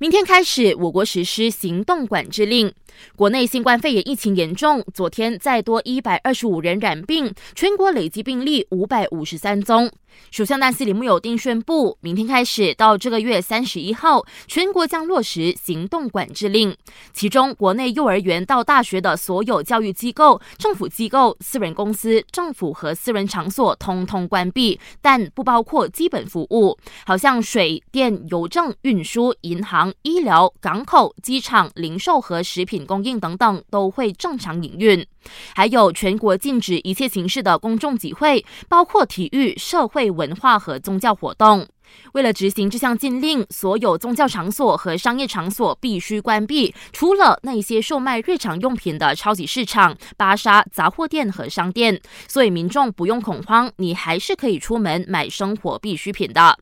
明天开始，我国实施行动管制令。国内新冠肺炎疫情严重，昨天再多一百二十五人染病，全国累计病例五百五十三宗。首相纳西里木有丁宣布，明天开始到这个月三十一号，全国将落实行动管制令。其中，国内幼儿园到大学的所有教育机构、政府机构、私人公司、政府和私人场所通通关闭，但不包括基本服务，好像水电、邮政、运输、银行。医疗、港口、机场、零售和食品供应等等都会正常营运。还有全国禁止一切形式的公众集会，包括体育、社会、文化和宗教活动。为了执行这项禁令，所有宗教场所和商业场所必须关闭，除了那些售卖日常用品的超级市场、巴沙、杂货店和商店。所以民众不用恐慌，你还是可以出门买生活必需品的。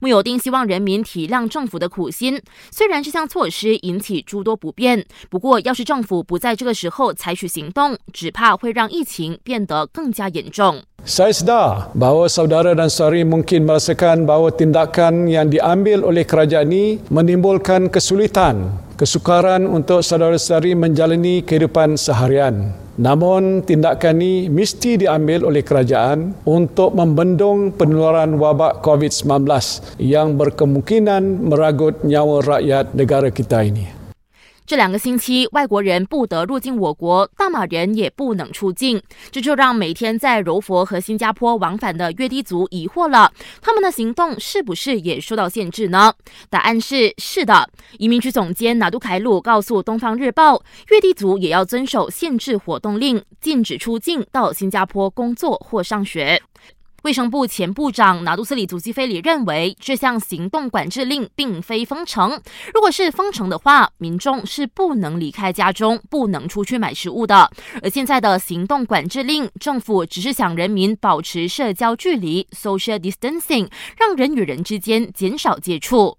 穆有丁希望人民体谅政府的苦心，虽然这项措施引起诸多不便，不过要是政府不在这个时候采取行动，只怕会让疫情变得更加严重。Saya sedar bahawa saudara dan saudari mungkin merasakan bahawa tindakan yang diambil oleh kerajaan ini menimbulkan kesulitan, kesukaran untuk saudara-saudari menjalani kehidupan seharian. Namun tindakan ini mesti diambil oleh kerajaan untuk membendung penularan wabak COVID-19 yang berkemungkinan meragut nyawa rakyat negara kita ini. 这两个星期，外国人不得入境我国，大马人也不能出境，这就让每天在柔佛和新加坡往返的越地族疑惑了：他们的行动是不是也受到限制呢？答案是是的。移民局总监拿杜凯鲁告诉《东方日报》，越地族也要遵守限制活动令，禁止出境到新加坡工作或上学。卫生部前部长拿杜斯里祖基菲里认为，这项行动管制令并非封城。如果是封城的话，民众是不能离开家中，不能出去买食物的。而现在的行动管制令，政府只是想人民保持社交距离 （social distancing），让人与人之间减少接触。